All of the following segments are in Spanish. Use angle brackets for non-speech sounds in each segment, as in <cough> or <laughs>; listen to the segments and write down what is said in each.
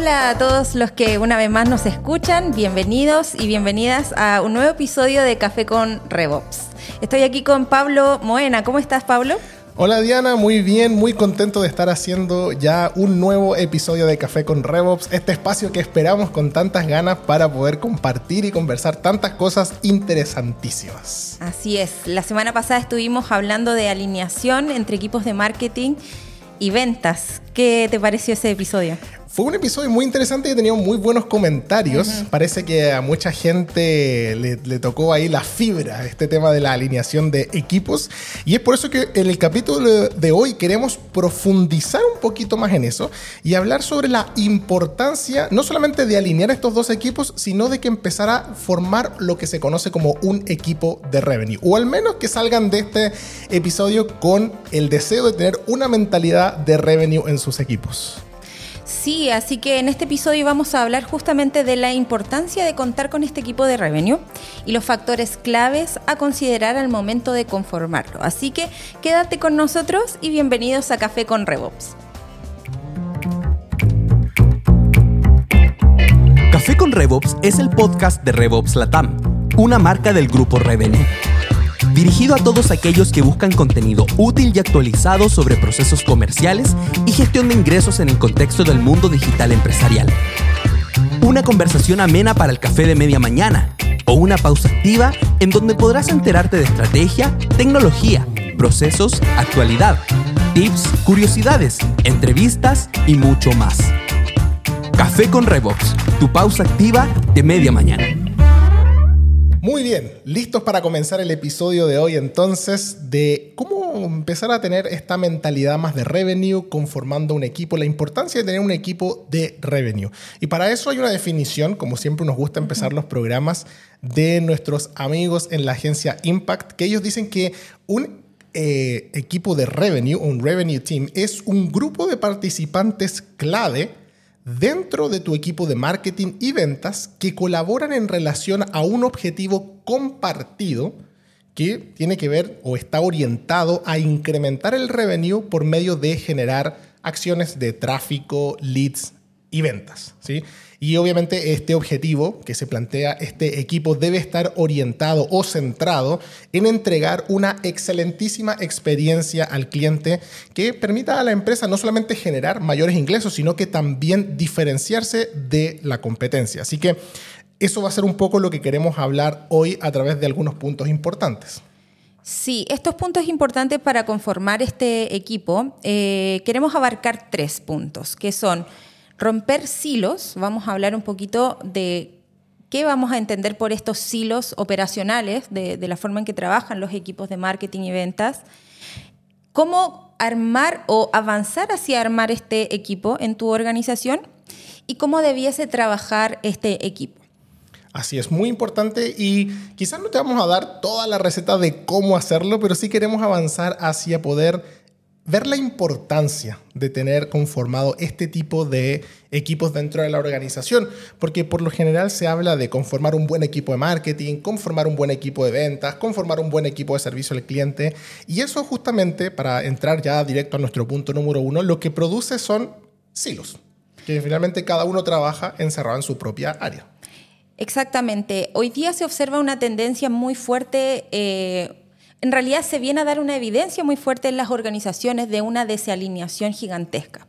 Hola a todos los que una vez más nos escuchan, bienvenidos y bienvenidas a un nuevo episodio de Café con Revops. Estoy aquí con Pablo Moena. ¿Cómo estás, Pablo? Hola Diana, muy bien, muy contento de estar haciendo ya un nuevo episodio de Café con Revops, este espacio que esperamos con tantas ganas para poder compartir y conversar tantas cosas interesantísimas. Así es, la semana pasada estuvimos hablando de alineación entre equipos de marketing y ventas. ¿Qué te pareció ese episodio? Fue un episodio muy interesante y tenido muy buenos comentarios. Parece que a mucha gente le, tocó ahí la fibra, este tema de la alineación de equipos. Y es por eso que en el capítulo de hoy queremos profundizar un poquito más en eso y hablar sobre la importancia no solamente de alinear estos dos equipos, sino de que empezara a formar lo que se conoce como un equipo de revenue. O al menos que salgan de este episodio con el deseo de tener una mentalidad de revenue en sus equipos. Sí, así que en este episodio vamos a hablar justamente de la importancia de contar con este equipo de revenue y los factores claves a considerar al momento de conformarlo. Así que quédate con nosotros y bienvenidos a Café con RevOps. Café con RevOps es el podcast de RevOps Latam, una marca del grupo Revenue dirigido a todos aquellos que buscan contenido útil y actualizado sobre procesos comerciales y gestión de ingresos en el contexto del mundo digital empresarial. Una conversación amena para el café de media mañana o una pausa activa en donde podrás enterarte de estrategia, tecnología, procesos, actualidad, tips, curiosidades, entrevistas y mucho más. Café con Revox, tu pausa activa de media mañana. Muy bien, listos para comenzar el episodio de hoy entonces de cómo empezar a tener esta mentalidad más de revenue conformando un equipo, la importancia de tener un equipo de revenue. Y para eso hay una definición, como siempre nos gusta empezar los programas de nuestros amigos en la agencia Impact, que ellos dicen que un eh, equipo de revenue, un revenue team, es un grupo de participantes clave dentro de tu equipo de marketing y ventas que colaboran en relación a un objetivo compartido que tiene que ver o está orientado a incrementar el revenue por medio de generar acciones de tráfico, leads y ventas. ¿sí? Y obviamente este objetivo que se plantea este equipo debe estar orientado o centrado en entregar una excelentísima experiencia al cliente que permita a la empresa no solamente generar mayores ingresos, sino que también diferenciarse de la competencia. Así que eso va a ser un poco lo que queremos hablar hoy a través de algunos puntos importantes. Sí, estos puntos importantes para conformar este equipo, eh, queremos abarcar tres puntos, que son romper silos, vamos a hablar un poquito de qué vamos a entender por estos silos operacionales, de, la forma en que trabajan los equipos de marketing y ventas, cómo armar o avanzar hacia armar este equipo en tu organización y cómo debiese trabajar este equipo. Así es, muy importante. Y quizás no te vamos a dar toda la receta de cómo hacerlo, pero sí queremos avanzar hacia poder ver la importancia de tener conformado este tipo de equipos dentro de la organización, porque por lo general se habla de conformar un buen equipo de marketing, conformar un buen equipo de ventas, conformar un buen equipo de servicio al cliente, y eso justamente, para entrar ya directo a nuestro punto número uno, lo que produce son silos, que finalmente cada uno trabaja encerrado en su propia área. Exactamente. Hoy día se observa una tendencia muy fuerte eh, en realidad se viene a dar una evidencia muy fuerte en las organizaciones de una desalineación gigantesca.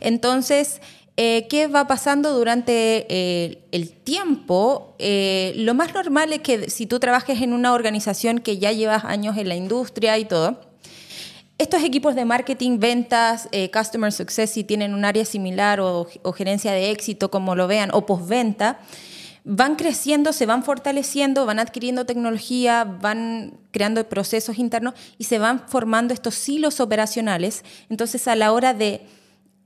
Entonces, eh, ¿qué va pasando durante eh, el tiempo? Eh, lo más normal es que si tú trabajes en una organización que ya llevas años en la industria y todo, estos equipos de marketing, ventas, customer success, si tienen un área similar o, o gerencia de éxito, como lo vean, o postventa, van creciendo, se van fortaleciendo, van adquiriendo tecnología, van creando procesos internos y se van formando estos silos operacionales. Entonces, a la hora de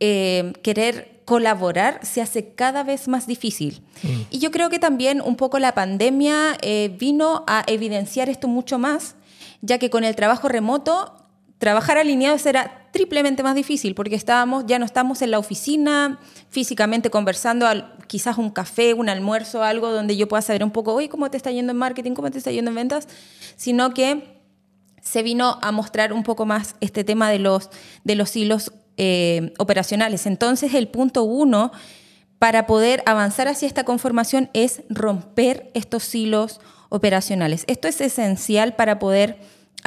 eh, querer colaborar, se hace cada vez más difícil. Mm. Y yo creo que también un poco la pandemia eh, vino a evidenciar esto mucho más, ya que con el trabajo remoto trabajar alineados era triplemente más difícil porque estábamos, ya no estamos en la oficina físicamente conversando, quizás un café, un almuerzo, algo donde yo pueda saber un poco, oye, ¿cómo te está yendo en marketing? ¿Cómo te está yendo en ventas? Sino que se vino a mostrar un poco más este tema de los, de los hilos eh, operacionales. Entonces, el punto uno para poder avanzar hacia esta conformación es romper estos silos operacionales. Esto es esencial para poder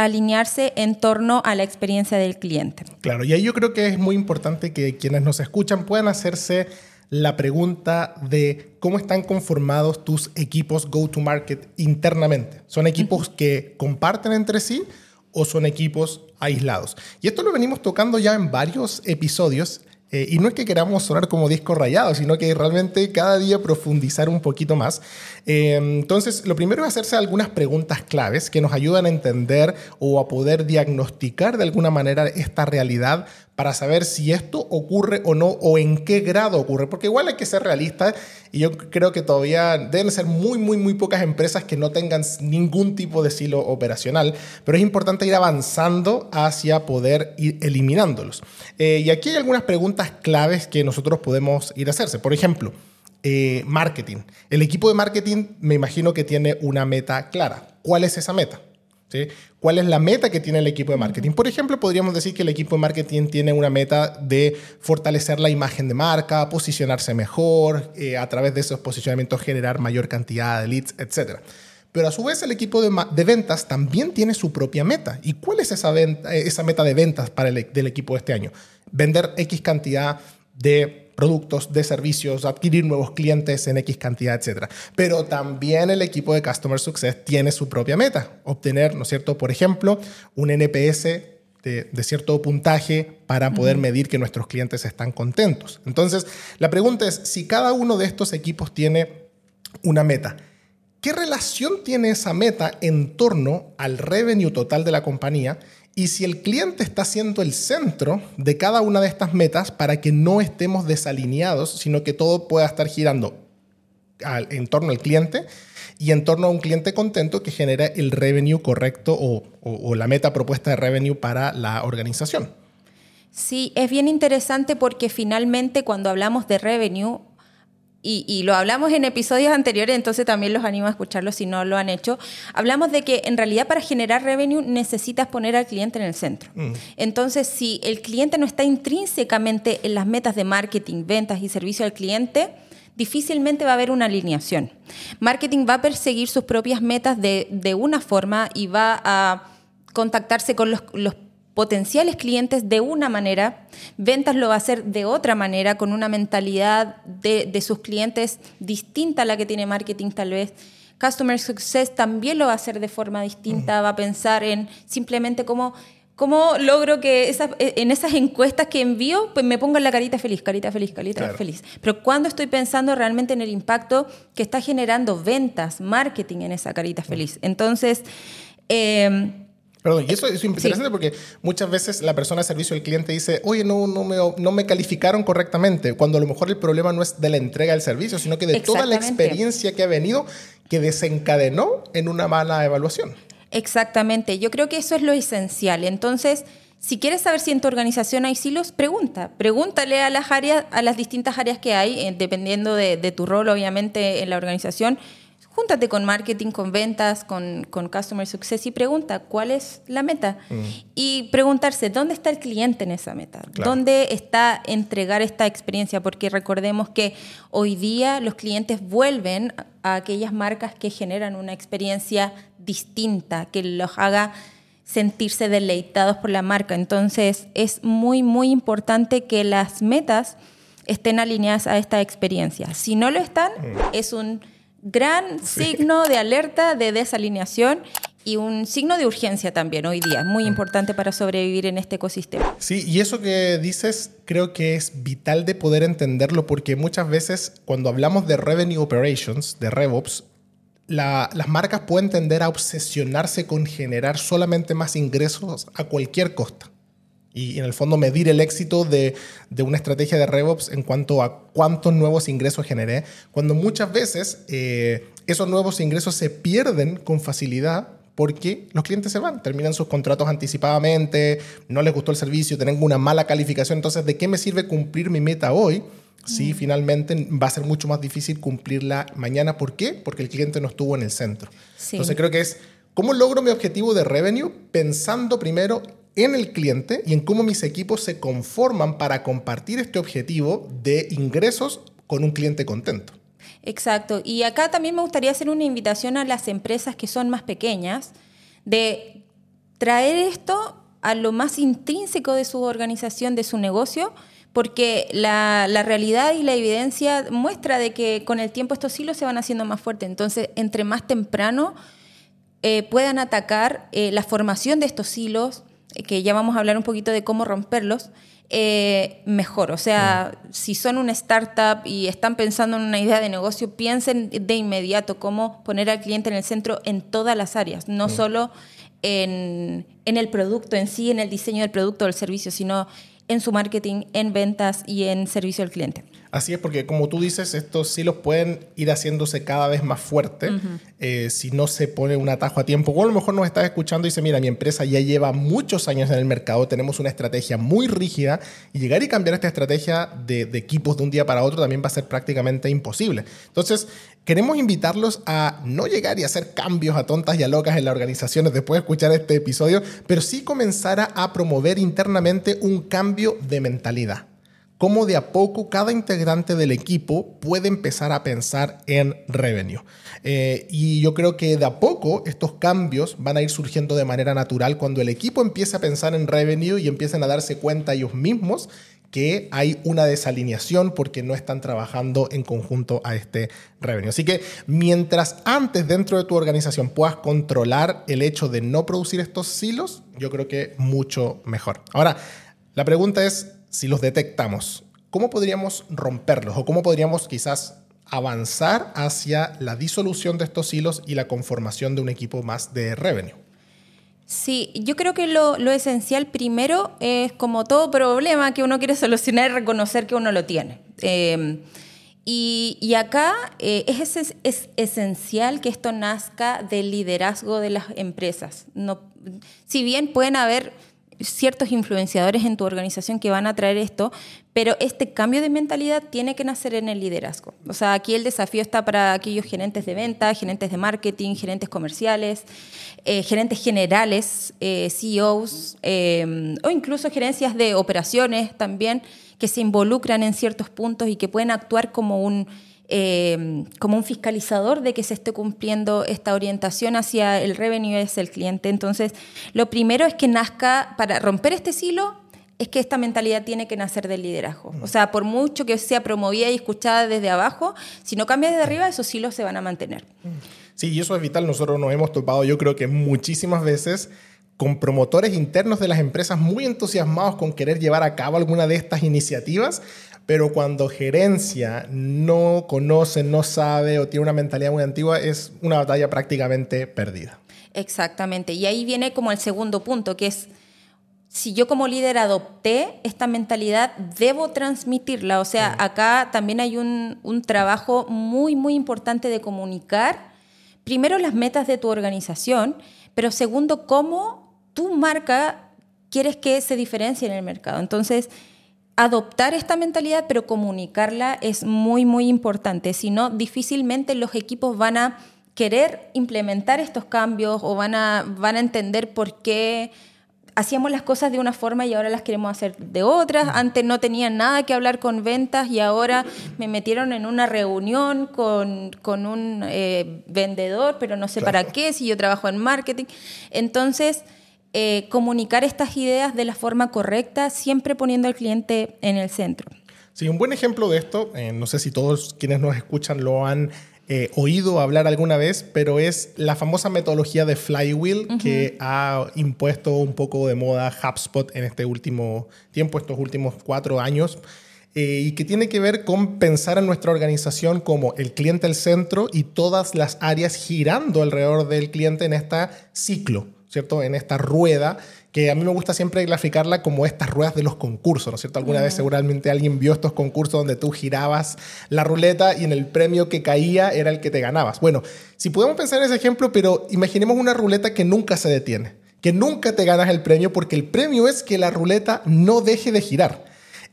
alinearse en torno a la experiencia del cliente. Claro, y ahí yo creo que es muy importante que quienes nos escuchan puedan hacerse la pregunta de cómo están conformados tus equipos go-to-market internamente. ¿Son equipos que comparten entre sí o son equipos aislados? Y esto lo venimos tocando ya en varios episodios eh, y no es que queramos sonar como disco rayado, sino que realmente cada día profundizar un poquito más. Eh, entonces, lo primero es hacerse algunas preguntas claves que nos ayudan a entender o a poder diagnosticar de alguna manera esta realidad para saber si esto ocurre o no o en qué grado ocurre, porque igual hay que ser realista y yo creo que todavía deben ser muy, muy, muy pocas empresas que no tengan ningún tipo de silo operacional, pero es importante ir avanzando hacia poder ir eliminándolos. Eh, y aquí hay algunas preguntas claves que nosotros podemos ir a hacerse. Por ejemplo, eh, marketing. El equipo de marketing me imagino que tiene una meta clara. ¿Cuál es esa meta? ¿Cuál es la meta que tiene el equipo de marketing? Por ejemplo, podríamos decir que el equipo de marketing tiene una meta de fortalecer la imagen de marca, posicionarse mejor, eh, a través de esos posicionamientos generar mayor cantidad de leads, etc. Pero a su vez el equipo de, ventas también tiene su propia meta. ¿Y cuál es esa, esa meta de ventas para el e-, del equipo de este año? Vender X cantidad de productos, de servicios, adquirir nuevos clientes en X cantidad, etc. Pero también el equipo de Customer Success tiene su propia meta, obtener, ¿no es cierto?, por ejemplo, un NPS de, cierto puntaje para poder medir que nuestros clientes están contentos. Entonces, la pregunta es, si cada uno de estos equipos tiene una meta, ¿qué relación tiene esa meta en torno al revenue total de la compañía? Y si el cliente está siendo el centro de cada una de estas metas para que no estemos desalineados, sino que todo pueda estar girando en torno al cliente y en torno a un cliente contento que genera el revenue correcto o la meta propuesta de revenue para la organización. Sí, es bien interesante porque finalmente cuando hablamos de revenue y, lo hablamos en episodios anteriores, entonces también los animo a escucharlo si no lo han hecho. Hablamos de que en realidad para generar revenue necesitas poner al cliente en el centro. Mm. Entonces, si el cliente no está intrínsecamente en las metas de marketing, ventas y servicio al cliente, difícilmente va a haber una alineación. Marketing va a perseguir sus propias metas de, de una forma y va a contactarse con los, los potenciales clientes de una manera, ventas lo va a hacer de otra manera, con una mentalidad de, sus clientes distinta a la que tiene marketing tal vez. Customer Success también lo va a hacer de forma distinta, va a pensar en simplemente cómo, cómo logro que en esas encuestas que envío, pues me pongan la carita feliz, carita feliz, carita feliz. Pero cuando estoy pensando realmente en el impacto que está generando ventas, marketing en esa carita feliz. Entonces, eh, Perdón, y eso es interesante porque muchas veces la persona de servicio al cliente dice, oye, no, no, me, no me calificaron correctamente, cuando a lo mejor el problema no es de la entrega del servicio, sino que de toda la experiencia que ha venido que desencadenó en una mala evaluación. Exactamente, yo creo que eso es lo esencial. Entonces, si quieres saber si en tu organización hay silos, pregunta. Pregúntale a las áreas, a las distintas áreas que hay, eh, dependiendo de, de tu rol, obviamente, en la organización júntate con marketing, con ventas, con, con, customer success y pregunta cuál es la meta. Mm. Y preguntarse, ¿dónde está el cliente en esa meta? ¿Dónde está entregar esta experiencia? Porque recordemos que hoy día los clientes vuelven a aquellas marcas que generan una experiencia distinta, que los haga sentirse deleitados por la marca. Entonces es muy, muy importante que las metas estén alineadas a esta experiencia. Si no lo están, mm. es un gran signo de alerta de desalineación y un signo de urgencia también hoy día, muy importante para sobrevivir en este ecosistema. Sí, y eso que dices creo que es vital de poder entenderlo porque muchas veces cuando hablamos de revenue operations, de RevOps, las marcas pueden tender a obsesionarse con generar solamente más ingresos a cualquier costa y en el fondo medir el éxito de, una estrategia de RevOps en cuanto a cuántos nuevos ingresos generé, cuando muchas veces eh, esos nuevos ingresos se pierden con facilidad porque los clientes se van, terminan sus contratos anticipadamente, no les gustó el servicio, tienen una mala calificación, entonces ¿de qué me sirve cumplir mi meta hoy? Si mm. finalmente va a ser mucho más difícil cumplirla mañana. ¿Por qué? Porque el cliente no estuvo en el centro. Entonces creo que es, ¿cómo logro mi objetivo de revenue? Pensando primero en el cliente y en cómo mis equipos se conforman para compartir este objetivo de ingresos con un cliente contento. Exacto. Y acá también me gustaría hacer una invitación a las empresas que son más pequeñas de traer esto a lo más intrínseco de su organización, de su negocio, porque la, realidad y la evidencia muestra de que con el tiempo estos hilos se van haciendo más fuertes. Entonces, entre más temprano eh, puedan atacar eh, la formación de estos hilos, que ya vamos a hablar un poquito de cómo romperlos, mejor. O sea, si son una startup y están pensando en una idea de negocio, piensen de inmediato cómo poner al cliente en el centro en todas las áreas, no solo en, en, el producto en sí, en el diseño del producto o del servicio, sino en su marketing, en ventas y en servicio al cliente. Así es, porque como tú dices, estos silos pueden ir haciéndose cada vez más fuertes eh, si no se pone un atajo a tiempo. O a lo mejor nos estás escuchando y dice, mira, mi empresa ya lleva muchos años en el mercado, tenemos una estrategia muy rígida y llegar y cambiar esta estrategia de, de equipos de un día para otro también va a ser prácticamente imposible. Entonces, queremos invitarlos a no llegar y hacer cambios a tontas y a locas en las organizaciones después de escuchar este episodio, pero sí comenzar a promover internamente un cambio de mentalidad cómo de a poco cada integrante del equipo puede empezar a pensar en revenue. Eh, y yo creo que de a poco estos cambios van a ir surgiendo de manera natural cuando el equipo empiece a pensar en revenue y empiecen a darse cuenta ellos mismos que hay una desalineación porque no están trabajando en conjunto a este revenue. Así que mientras antes dentro de tu organización puedas controlar el hecho de no producir estos silos, yo creo que mucho mejor. Ahora, la pregunta es, si los detectamos, ¿cómo podríamos romperlos o cómo podríamos quizás avanzar hacia la disolución de estos hilos y la conformación de un equipo más de revenue? Sí, yo creo que lo, esencial primero es como todo problema que uno quiere <laughs> solucionar, reconocer que uno lo tiene. Em, y, acá eh, es, es, esencial que esto nazca del liderazgo de las empresas. No, si bien pueden haber ciertos influenciadores en tu organización que van a traer esto, pero este cambio de mentalidad tiene que nacer en el liderazgo. O sea, aquí el desafío está para aquellos gerentes de venta, gerentes de marketing, gerentes comerciales, eh, gerentes generales, eh, CEOs eh, o incluso gerencias de operaciones también que se involucran en ciertos puntos y que pueden actuar como un Em, como un fiscalizador de que se esté cumpliendo esta orientación hacia el revenue es el cliente. Entonces, lo primero es que nazca, para romper este silo, es que esta mentalidad tiene que nacer del liderazgo. O sea, por mucho que sea promovida y escuchada desde abajo, si no cambia desde arriba, esos silos se van a mantener. Sí, y eso es vital. Nosotros nos hemos topado, yo creo que muchísimas veces con promotores internos de las empresas muy entusiasmados con querer llevar a cabo alguna de estas iniciativas, pero cuando gerencia no conoce, no sabe o tiene una mentalidad muy antigua, es una batalla prácticamente perdida. Exactamente. Y ahí viene como el segundo punto, que es, si yo como líder adopté esta mentalidad, debo transmitirla. O sea, acá también hay un, un trabajo muy, muy importante de comunicar, primero las metas de tu organización, pero segundo, cómo tu marca quieres que se diferencie en el mercado. Entonces, adoptar esta mentalidad, pero comunicarla es muy, muy importante. Si no, difícilmente los equipos van a querer implementar estos cambios o van a, van a entender por qué hacíamos las cosas de una forma y ahora las queremos hacer de otras. Antes no tenían nada que hablar con ventas y ahora me metieron en una reunión con, un eh, vendedor, pero no sé para qué, si yo trabajo en marketing. Entonces, eh, comunicar estas ideas de la forma correcta, siempre poniendo al cliente en el centro. Sí, un buen ejemplo de esto, eh, no sé si todos quienes nos escuchan lo han eh, oído hablar alguna vez, pero es la famosa metodología de flywheel que ha impuesto un poco de moda HubSpot en este último tiempo, estos últimos cuatro años. y que tiene que ver con pensar en nuestra organización como el cliente al centro y todas las áreas girando alrededor del cliente en este ciclo. ¿Cierto? En esta rueda, que a mí me gusta siempre graficarla como estas ruedas de los concursos, ¿no es cierto? Alguna vez seguramente alguien vio estos concursos donde tú girabas la ruleta y en el premio que caía era el que te ganabas. Bueno, si podemos pensar en ese ejemplo, pero imaginemos una ruleta que nunca se detiene, que nunca te ganas el premio porque el premio es que la ruleta no deje de girar.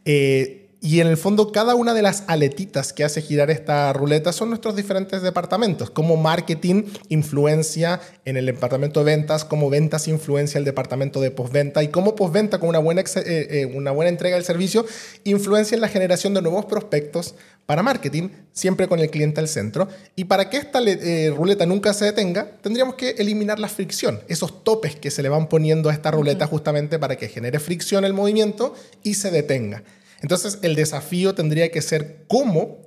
Eh, Y en el fondo, cada una de las aletitas que hace girar esta ruleta son nuestros diferentes departamentos. Como marketing influencia en el departamento de ventas, como ventas influencia el departamento de postventa y como postventa con una buena, eh, eh, una buena entrega del servicio influencia en la generación de nuevos prospectos para marketing, siempre con el cliente al centro. Y para que esta eh, ruleta nunca se detenga, tendríamos que eliminar la fricción, esos topes que se le van poniendo a esta ruleta justamente para que genere fricción el movimiento y se detenga. Entonces, el desafío tendría que ser cómo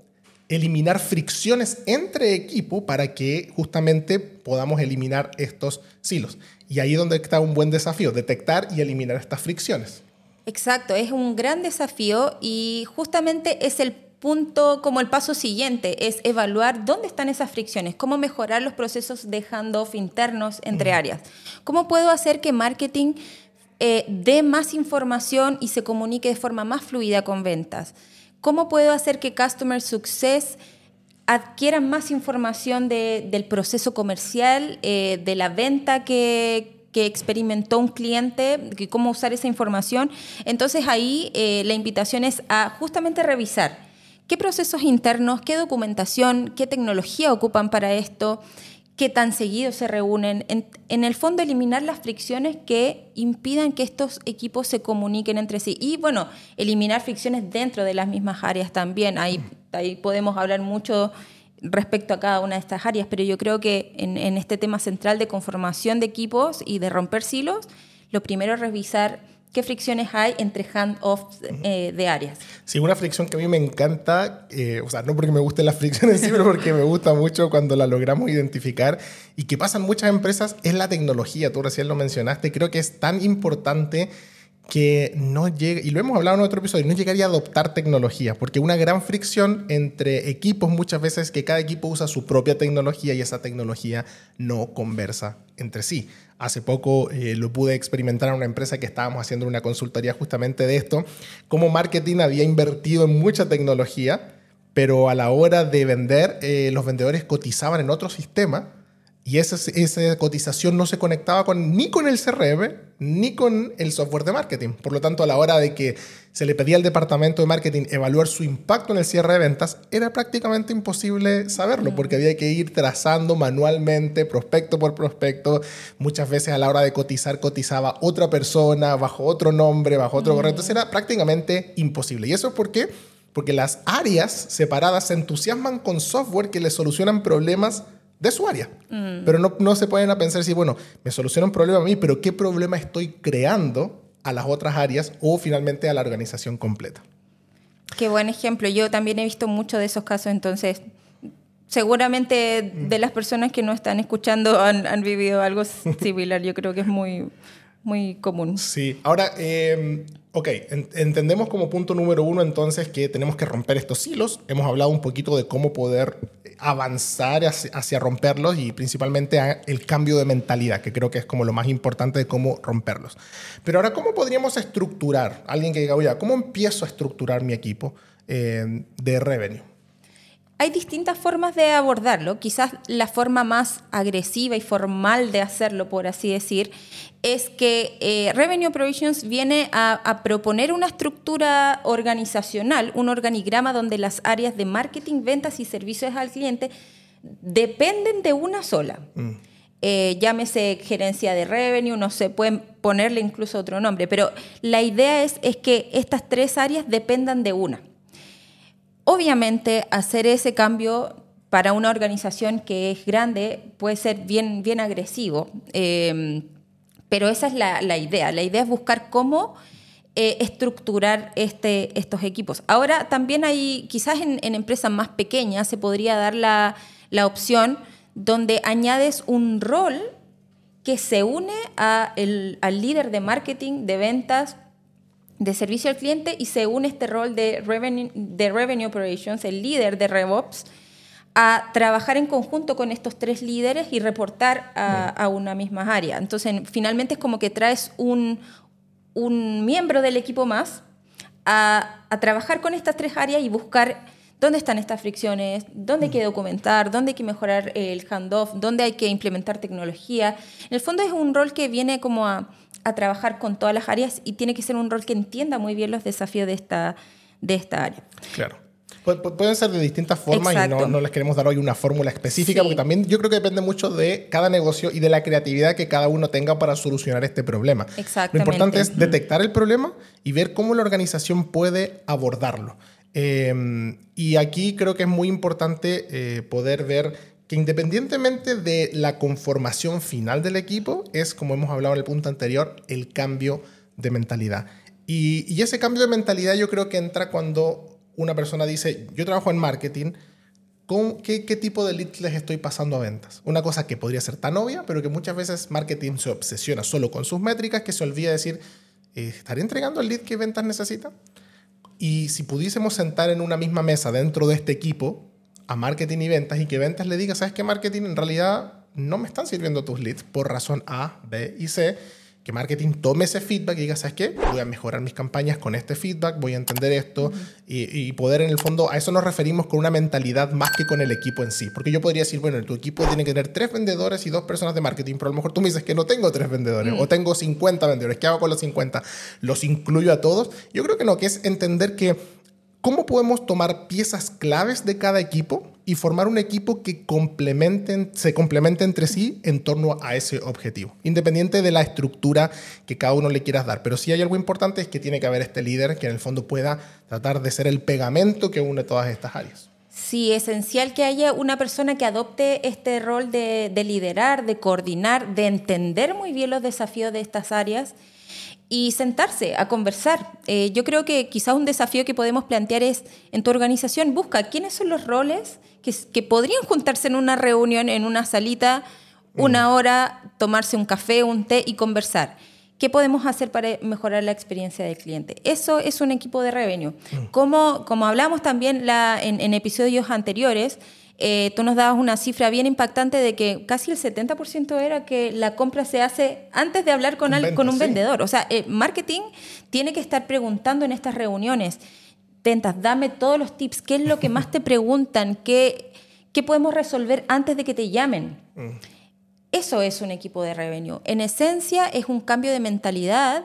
eliminar fricciones entre equipo para que justamente podamos eliminar estos silos. Y ahí es donde está un buen desafío, detectar y eliminar estas fricciones. Exacto, es un gran desafío y justamente es el punto como el paso siguiente, es evaluar dónde están esas fricciones, cómo mejorar los procesos de handoff internos entre áreas, cómo puedo hacer que marketing eh, dé más información y se comunique de forma más fluida con ventas. ¿Cómo puedo hacer que Customer Success adquiera más información del proceso comercial, eh, de la venta que, experimentó un cliente, cómo usar esa información? Entonces ahí eh, la invitación es a justamente revisar qué procesos internos, qué documentación, qué tecnología ocupan para esto, qué tan seguido se reúnen. En, el fondo, eliminar las fricciones que impidan que estos equipos se comuniquen entre sí. Y bueno, eliminar fricciones dentro de las mismas áreas también. Ahí, ahí podemos hablar mucho respecto a cada una de estas áreas, pero yo creo que en, en este tema central de conformación de equipos y de romper silos, lo primero es revisar ¿Qué fricciones hay entre handoffs eh, de áreas? Sí, una fricción que a mí me encanta, eh, o sea, no porque me gusten las fricciones, sino porque me gusta mucho cuando la logramos identificar y que pasan muchas empresas, es la tecnología. Tú recién lo mencionaste. Creo que es tan importante que no llegue, y lo hemos hablado en otro episodio, no llegaría a adoptar tecnología, porque una gran fricción entre equipos muchas veces es que cada equipo usa su propia tecnología y esa tecnología no conversa entre sí. Hace poco eh, lo pude experimentar en una empresa que estábamos haciendo una consultoría justamente de esto, cómo marketing había invertido en mucha tecnología, pero a la hora de vender, eh, los vendedores cotizaban en otro sistema y esa, esa cotización no se conectaba con, ni con el CRM ni con el software de marketing. Por lo tanto, a la hora de que se le pedía al departamento de marketing evaluar su impacto en el cierre de ventas, era prácticamente imposible saberlo porque había que ir trazando manualmente, prospecto por prospecto. Muchas veces a la hora de cotizar, cotizaba otra persona bajo otro nombre, bajo otro correo. Entonces era prácticamente imposible. ¿Y eso es por qué? Porque las áreas separadas se entusiasman con software que les solucionan problemas de su área. Mm. Pero no, no, se pueden a pensar si, bueno, me soluciona un problema a mí, pero ¿qué problema estoy creando a las otras áreas o finalmente a la organización completa? Qué buen ejemplo. Yo también he visto muchos de esos casos, entonces seguramente de las personas que no están escuchando han, han vivido algo <laughs> similar. Yo creo que es muy, muy común. Sí. Ahora, eh, Ok, entendemos como punto número uno entonces que tenemos que romper estos silos. Hemos hablado un poquito de cómo poder avanzar hacia, romperlos y principalmente el cambio de mentalidad, que creo que es como lo más importante de cómo romperlos. Pero ahora, ¿cómo podríamos estructurar? Alguien que diga, oye, ¿cómo empiezo a estructurar mi equipo eh, de revenue? Hay distintas formas de abordarlo. Quizás la forma más agresiva y formal de hacerlo, por así decir, es que eh, Revenue Provisions viene a, proponer una estructura organizacional, un organigrama donde las áreas de marketing, ventas y servicios al cliente dependen de una sola. Mm. Eh, llámese gerencia de revenue, no sé, pueden ponerle incluso otro nombre, pero la idea es, es que estas tres áreas dependan de una. Obviamente, hacer ese cambio para una organización que es grande puede ser bien, bien agresivo, eh, pero esa es la, idea. La idea es buscar cómo eh, estructurar este, estos equipos. Ahora, también hay, quizás en, empresas más pequeñas se podría dar la, opción donde añades un rol que se une al líder de marketing, de ventas, de servicio al cliente y se une este rol de revenue, de revenue operations, el líder de RevOps, a trabajar en conjunto con estos tres líderes y reportar a, una misma área. Entonces, finalmente es como que traes un, un miembro del equipo más a, a, trabajar con estas tres áreas y buscar dónde están estas fricciones, dónde hay que documentar, dónde hay que mejorar el handoff, dónde hay que implementar tecnología. En el fondo es un rol que viene como a a trabajar con todas las áreas y tiene que ser un rol que entienda muy bien los desafíos de, esta, de esta área. Claro. pueden ser de distintas formas y no, no, les queremos dar hoy una fórmula específica, porque también yo creo que depende mucho de cada negocio y de la creatividad que cada uno tenga para solucionar este problema. Lo importante es detectar el problema y ver cómo la organización puede abordarlo. Em, y aquí creo que es muy importante eh, poder ver que independientemente de la conformación final del equipo, es, como hemos hablado en el punto anterior, el cambio de mentalidad. Y, ese cambio de mentalidad yo creo que entra cuando una persona dice, yo trabajo en marketing, ¿con qué, qué, tipo de leads les estoy pasando a ventas? Una cosa que podría ser tan obvia, pero que muchas veces marketing se obsesiona solo con sus métricas, que se olvida decir, eh, ¿estaré entregando el lead que ventas necesita? Y si pudiésemos sentar en una misma mesa dentro de este equipo a marketing y ventas y que ventas le diga, ¿sabes qué marketing? En realidad no me están sirviendo tus leads por razón A, B y C que marketing tome ese feedback y diga, ¿sabes qué? Voy a mejorar mis campañas con este feedback, voy a entender esto y, poder en el fondo, a eso nos referimos con una mentalidad más que con el equipo en sí. Porque yo podría decir, bueno, tu equipo tiene que tener tres vendedores y dos personas de marketing, pero a lo mejor tú me dices que no tengo tres vendedores o tengo 50 vendedores, ¿qué hago con los 50? ¿Los incluyo a todos? Yo creo que no, que es entender que cómo podemos tomar piezas claves de cada equipo y formar un equipo que complementen, se complemente entre sí en torno a ese objetivo, independiente de la estructura que cada uno le quieras dar. Pero si hay algo importante es que tiene que haber este líder que en el fondo pueda tratar de ser el pegamento que une todas estas áreas. Sí, esencial que haya una persona que adopte este rol de liderar, de coordinar, de entender muy bien los desafíos de estas áreas y sentarse a conversar. Eh, yo creo que quizás un desafío que podemos plantear es, en tu organización, busca quiénes son los roles que, que podrían juntarse en una reunión, en una salita, una mm. hora, tomarse un café, un té y conversar. ¿Qué podemos hacer para mejorar la experiencia del cliente? Eso es un equipo de revenue. Mm. Como, como hablamos también la, en, en episodios anteriores, eh, tú nos dabas una cifra bien impactante de que casi el 70% era que la compra se hace antes de hablar con, con un vendedor. O sea, el marketing tiene que estar preguntando en estas reuniones, ventas, dame todos los tips, qué es lo que más te preguntan, qué, qué podemos resolver antes de que te llamen. Mm. Eso es un equipo de revenue. En esencia es un cambio de mentalidad,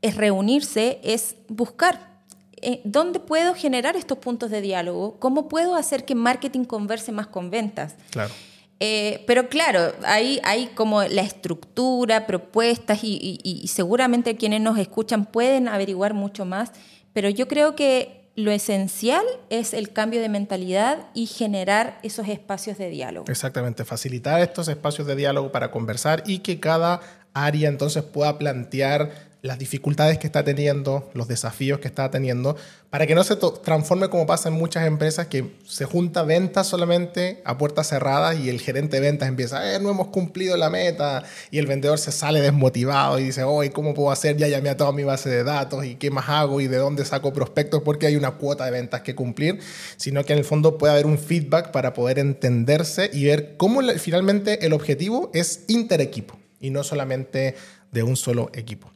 es reunirse, es buscar eh, ¿dónde puedo generar estos puntos de diálogo? ¿Cómo puedo hacer que marketing converse más con ventas? Claro. Eh, pero claro, hay, hay como la estructura, propuestas y, seguramente quienes nos escuchan pueden averiguar mucho más, pero yo creo que lo esencial es el cambio de mentalidad y generar esos espacios de diálogo. Exactamente, facilitar estos espacios de diálogo para conversar y que cada área entonces pueda plantear las dificultades que está teniendo, los desafíos que está teniendo, para que no se transforme como pasa en muchas empresas que se junta ventas solamente a puertas cerradas y el gerente de ventas empieza, eh, no hemos cumplido la meta y el vendedor se sale desmotivado y dice, hoy ¿cómo puedo hacer? Ya llamé a toda mi base de datos y qué más hago y de dónde saco prospectos porque hay una cuota de ventas que cumplir, sino que en el fondo puede haber un feedback para poder entenderse y ver cómo finalmente el objetivo es interequipo y no solamente de un solo equipo.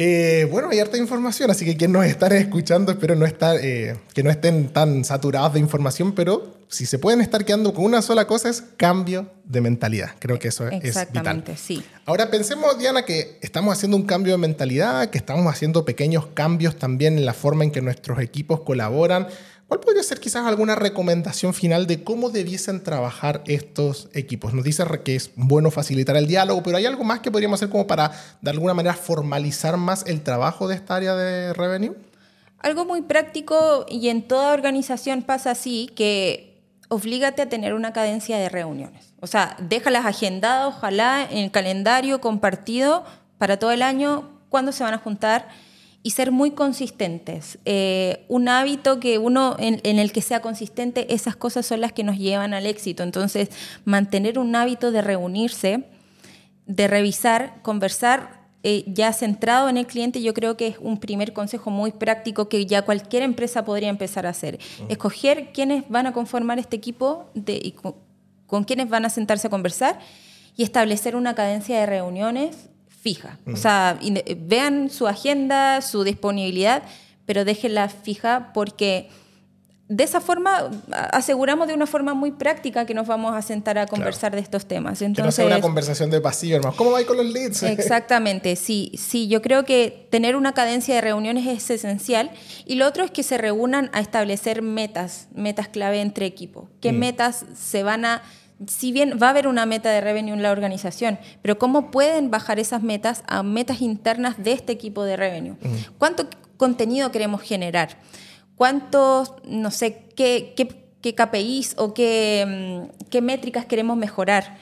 Eh, bueno, hay harta información, así que quienes nos están escuchando, espero no estar, eh, que no estén tan saturados de información, pero si se pueden estar quedando con una sola cosa es cambio de mentalidad. Creo que eso es Exactamente, sí. Ahora pensemos, Diana, que estamos haciendo un cambio de mentalidad, que estamos haciendo pequeños cambios también en la forma en que nuestros equipos colaboran. ¿Cuál podría ser quizás alguna recomendación final de cómo debiesen trabajar estos equipos? Nos dice que es bueno facilitar el diálogo, pero ¿hay algo más que podríamos hacer como para de alguna manera formalizar más el trabajo de esta área de revenue? Algo muy práctico y en toda organización pasa así, que oblígate a tener una cadencia de reuniones. O sea, déjalas agendadas, ojalá en el calendario compartido para todo el año, cuándo se van a juntar y ser muy consistentes. Eh, un hábito que uno en, el que sea consistente, esas cosas son las que nos llevan al éxito. Entonces, mantener un hábito de reunirse, de revisar, conversar, eh, ya centrado en el cliente, yo creo que es un primer consejo muy práctico que ya cualquier empresa podría empezar a hacer. Escoger quiénes van a conformar este equipo de, y con, con quiénes van a sentarse a conversar y establecer una cadencia de reuniones fija. O sea, vean su agenda, su disponibilidad, pero déjenla fija porque de esa forma aseguramos de una forma muy práctica que nos vamos a sentar a conversar de estos temas. Entonces, que no sea una conversación de pasillo, hermano. ¿Cómo va con los leads? Exactamente, sí, sí. Yo creo que tener una cadencia de reuniones es esencial. Y lo otro es que se reúnan a establecer metas, metas clave entre equipos. ¿Qué mm. metas se van a si bien va a haber una meta de revenue en la organización, pero cómo pueden bajar esas metas a metas internas de este equipo de revenue. Mm. ¿Cuánto contenido queremos generar? cuántos, no sé, qué, qué, KPIs o qué, mm, qué, métricas queremos mejorar.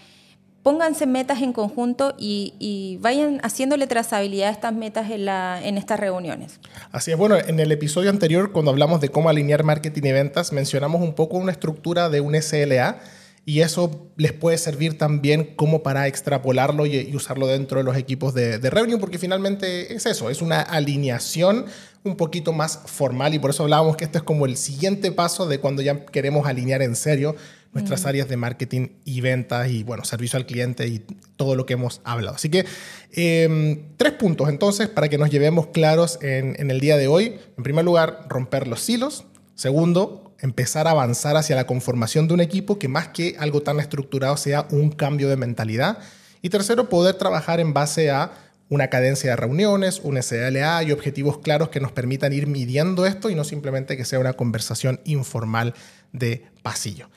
Pónganse metas en conjunto y, vayan haciéndole trazabilidad a estas metas en, la, en estas reuniones. Así es, bueno, en el episodio anterior, cuando hablamos de cómo alinear marketing y ventas, mencionamos un poco una estructura de un SLA y eso les puede servir también como para extrapolarlo y, usarlo dentro de los equipos de, de, revenue, porque finalmente es eso, es una alineación un poquito más formal y por eso hablábamos que este es como el siguiente paso de cuando ya queremos alinear en serio nuestras mm. áreas de marketing y ventas y bueno, servicio al cliente y todo lo que hemos hablado. Así que em, tres puntos entonces para que nos llevemos claros en, en el día de hoy. En primer lugar, romper los silos. Segundo, empezar a avanzar hacia la conformación de un equipo que más que algo tan estructurado sea un cambio de mentalidad. Y tercero, poder trabajar en base a una cadencia de reuniones, un SLA y objetivos claros que nos permitan ir midiendo esto y no simplemente que sea una conversación informal de pasillo.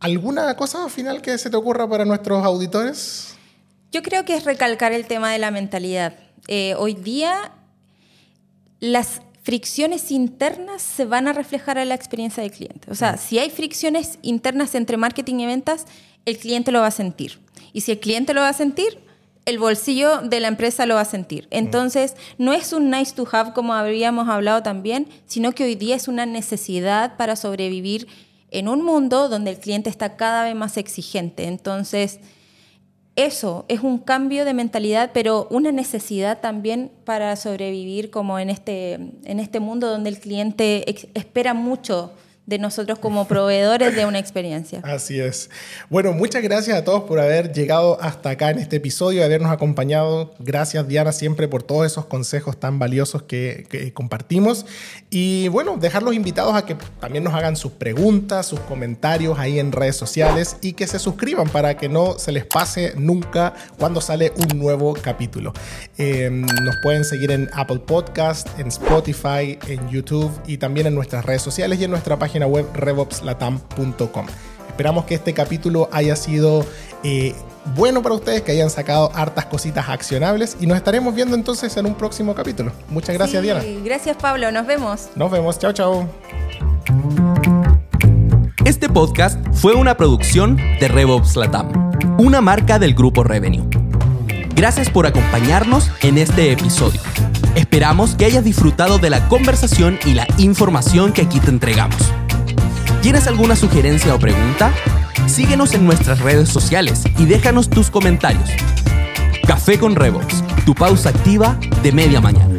¿Alguna cosa final que se te ocurra para nuestros auditores? Yo creo que es recalcar el tema de la mentalidad. Eh, hoy día las fricciones internas se van a reflejar en la experiencia del cliente. O sea, mm. si hay fricciones internas entre marketing y ventas, el cliente lo va a sentir. Y si el cliente lo va a sentir, el bolsillo de la empresa lo va a sentir. Mm. Entonces, no es un nice to have como habíamos hablado también, sino que hoy día es una necesidad para sobrevivir en un mundo donde el cliente está cada vez más exigente. Entonces, eso es un cambio de mentalidad, pero una necesidad también para sobrevivir como en este, en este mundo donde el cliente espera mucho de nosotros como proveedores de una experiencia. <laughs> Así es. Bueno, muchas gracias a todos por haber llegado hasta acá en este episodio, y habernos acompañado. Gracias Diana siempre por todos esos consejos tan valiosos que, compartimos. Y bueno, dejarlos invitados a que también nos hagan sus preguntas, sus comentarios ahí en redes sociales y que se suscriban para que no se les pase nunca cuando sale un nuevo capítulo. Eh, nos pueden seguir en Apple Podcast, en Spotify, en YouTube y también en nuestras redes sociales y en nuestra página web revopslatam.com. Esperamos que este capítulo haya sido eh, bueno para ustedes, que hayan sacado hartas cositas accionables y nos estaremos viendo entonces en un próximo capítulo. Muchas gracias, Diana. Gracias, Pablo. Nos vemos. Nos vemos. Chao, chao. Este podcast fue una producción de RevOps Latam, una marca del grupo Revenue. Gracias por acompañarnos en este episodio. Esperamos que hayas disfrutado de la conversación y la información que aquí te entregamos. ¿Tienes alguna sugerencia o pregunta? Síguenos en nuestras redes sociales y déjanos tus comentarios. Café con Revox, tu pausa activa de media mañana.